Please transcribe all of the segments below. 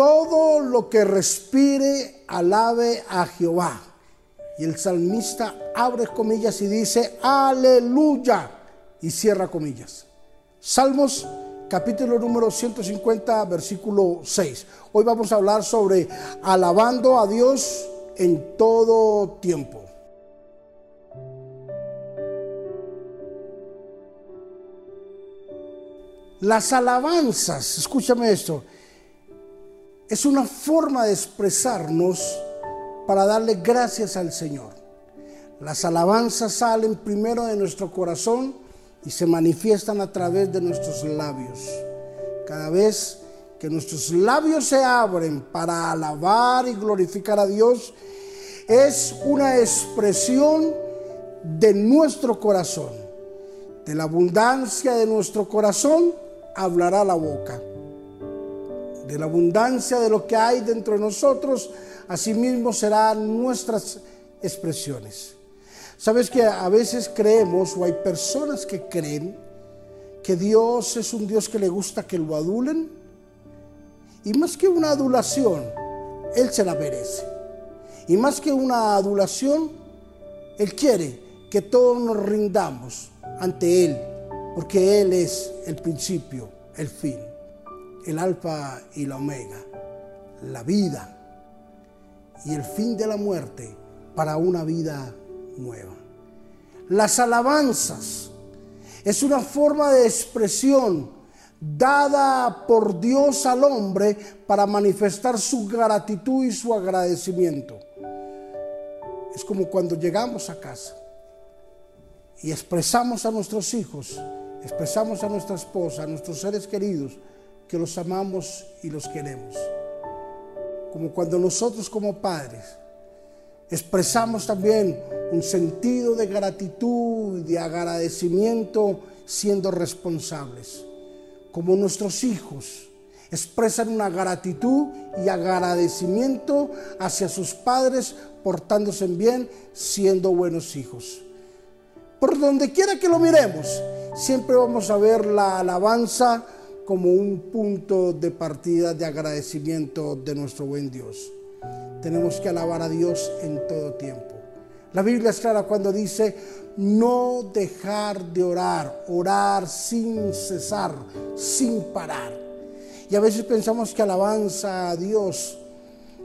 todo lo que respire, alabe a Jehová. Y el salmista abre comillas y dice, aleluya, y cierra comillas. Salmos capítulo número 150, versículo 6. Hoy vamos a hablar sobre alabando a Dios en todo tiempo. Las alabanzas, escúchame esto, es una forma de expresarnos para darle gracias al Señor. Las alabanzas salen primero de nuestro corazón y se manifiestan a través de nuestros labios. Cada vez que nuestros labios se abren para alabar y glorificar a Dios, es una expresión de nuestro corazón. De la abundancia de nuestro corazón hablará la boca. De la abundancia de lo que hay dentro de nosotros, asimismo serán nuestras expresiones. Sabes que a veces creemos, o hay personas que creen, que Dios es un Dios que le gusta que lo adulen. Y más que una adulación, Él se la merece. Y más que una adulación, Él quiere que todos nos rindamos ante Él, porque Él es el principio, el fin, el alfa y la omega, la vida y el fin de la muerte para una vida nueva. Las alabanzas es una forma de expresión dada por Dios al hombre para manifestar su gratitud y su agradecimiento. Es como cuando llegamos a casa y expresamos a nuestros hijos, expresamos a nuestra esposa, a nuestros seres queridos, que los amamos y los queremos. Como cuando nosotros como padres expresamos también un sentido de gratitud de agradecimiento siendo responsables. Como nuestros hijos expresan una gratitud y agradecimiento hacia sus padres portándose bien, siendo buenos hijos. Por donde quiera que lo miremos, siempre vamos a ver la alabanza como un punto de partida de agradecimiento de nuestro buen Dios. Tenemos que alabar a Dios en todo tiempo. La Biblia es clara cuando dice no dejar de orar, orar sin cesar, sin parar. Y a veces pensamos que alabanza a Dios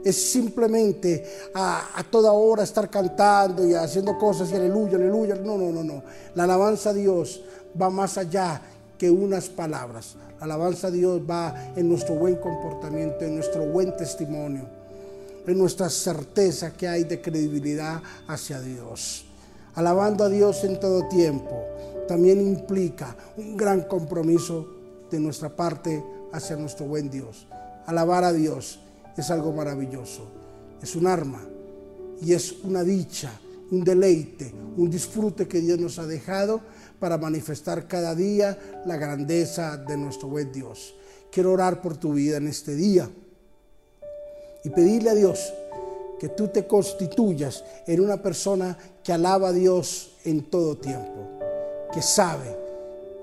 es simplemente a, toda hora estar cantando y haciendo cosas y aleluya, aleluya. No, no, no, no. La alabanza a Dios va más allá que unas palabras. La alabanza a Dios va en nuestro buen comportamiento, en nuestro buen testimonio en nuestra certeza que hay de credibilidad hacia Dios. Alabando a Dios en todo tiempo también implica un gran compromiso de nuestra parte hacia nuestro buen Dios. Alabar a Dios es algo maravilloso, es un arma y es una dicha, un deleite, un disfrute que Dios nos ha dejado para manifestar cada día la grandeza de nuestro buen Dios. Quiero orar por tu vida en este día y pedirle a Dios que tú te constituyas en una persona que alaba a Dios en todo tiempo, que sabe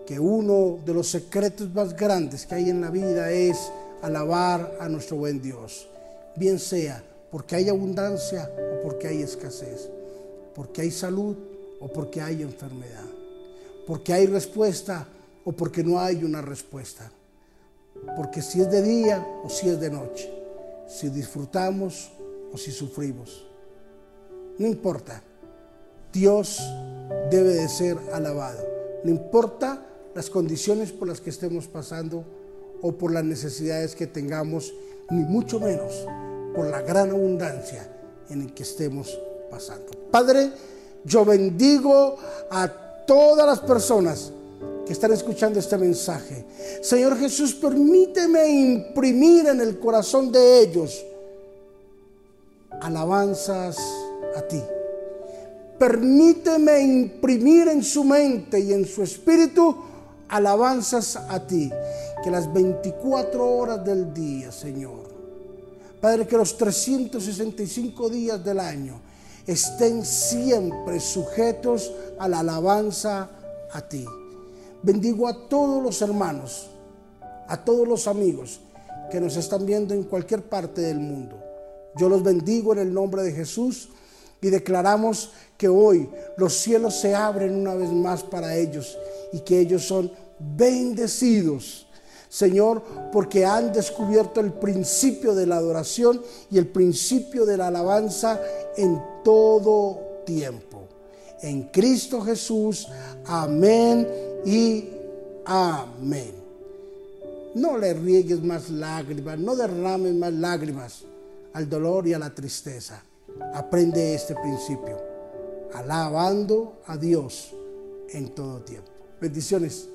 que uno de los secretos más grandes que hay en la vida es alabar a nuestro buen Dios, bien sea porque hay abundancia o porque hay escasez, porque hay salud o porque hay enfermedad, porque hay respuesta o porque no hay una respuesta, porque si es de día o si es de noche si disfrutamos o si sufrimos. No importa. Dios debe de ser alabado. No importa las condiciones por las que estemos pasando o por las necesidades que tengamos, ni mucho menos por la gran abundancia en la que estemos pasando. Padre, yo bendigo a todas las personas que están escuchando este mensaje. Señor Jesús, permíteme imprimir en el corazón de ellos alabanzas a ti. Permíteme imprimir en su mente y en su espíritu alabanzas a ti. Que las 24 horas del día, Señor, Padre, que los 365 días del año estén siempre sujetos a la alabanza a ti. Bendigo a todos los hermanos, a todos los amigos que nos están viendo en cualquier parte del mundo. Yo los bendigo en el nombre de Jesús y declaramos que hoy los cielos se abren una vez más para ellos y que ellos son bendecidos. Señor, porque han descubierto el principio de la adoración y el principio de la alabanza en todo tiempo. En Cristo Jesús, amén y amén. No le riegues más lágrimas, no derrames más lágrimas al dolor y a la tristeza. Aprende este principio, alabando a Dios en todo tiempo. Bendiciones.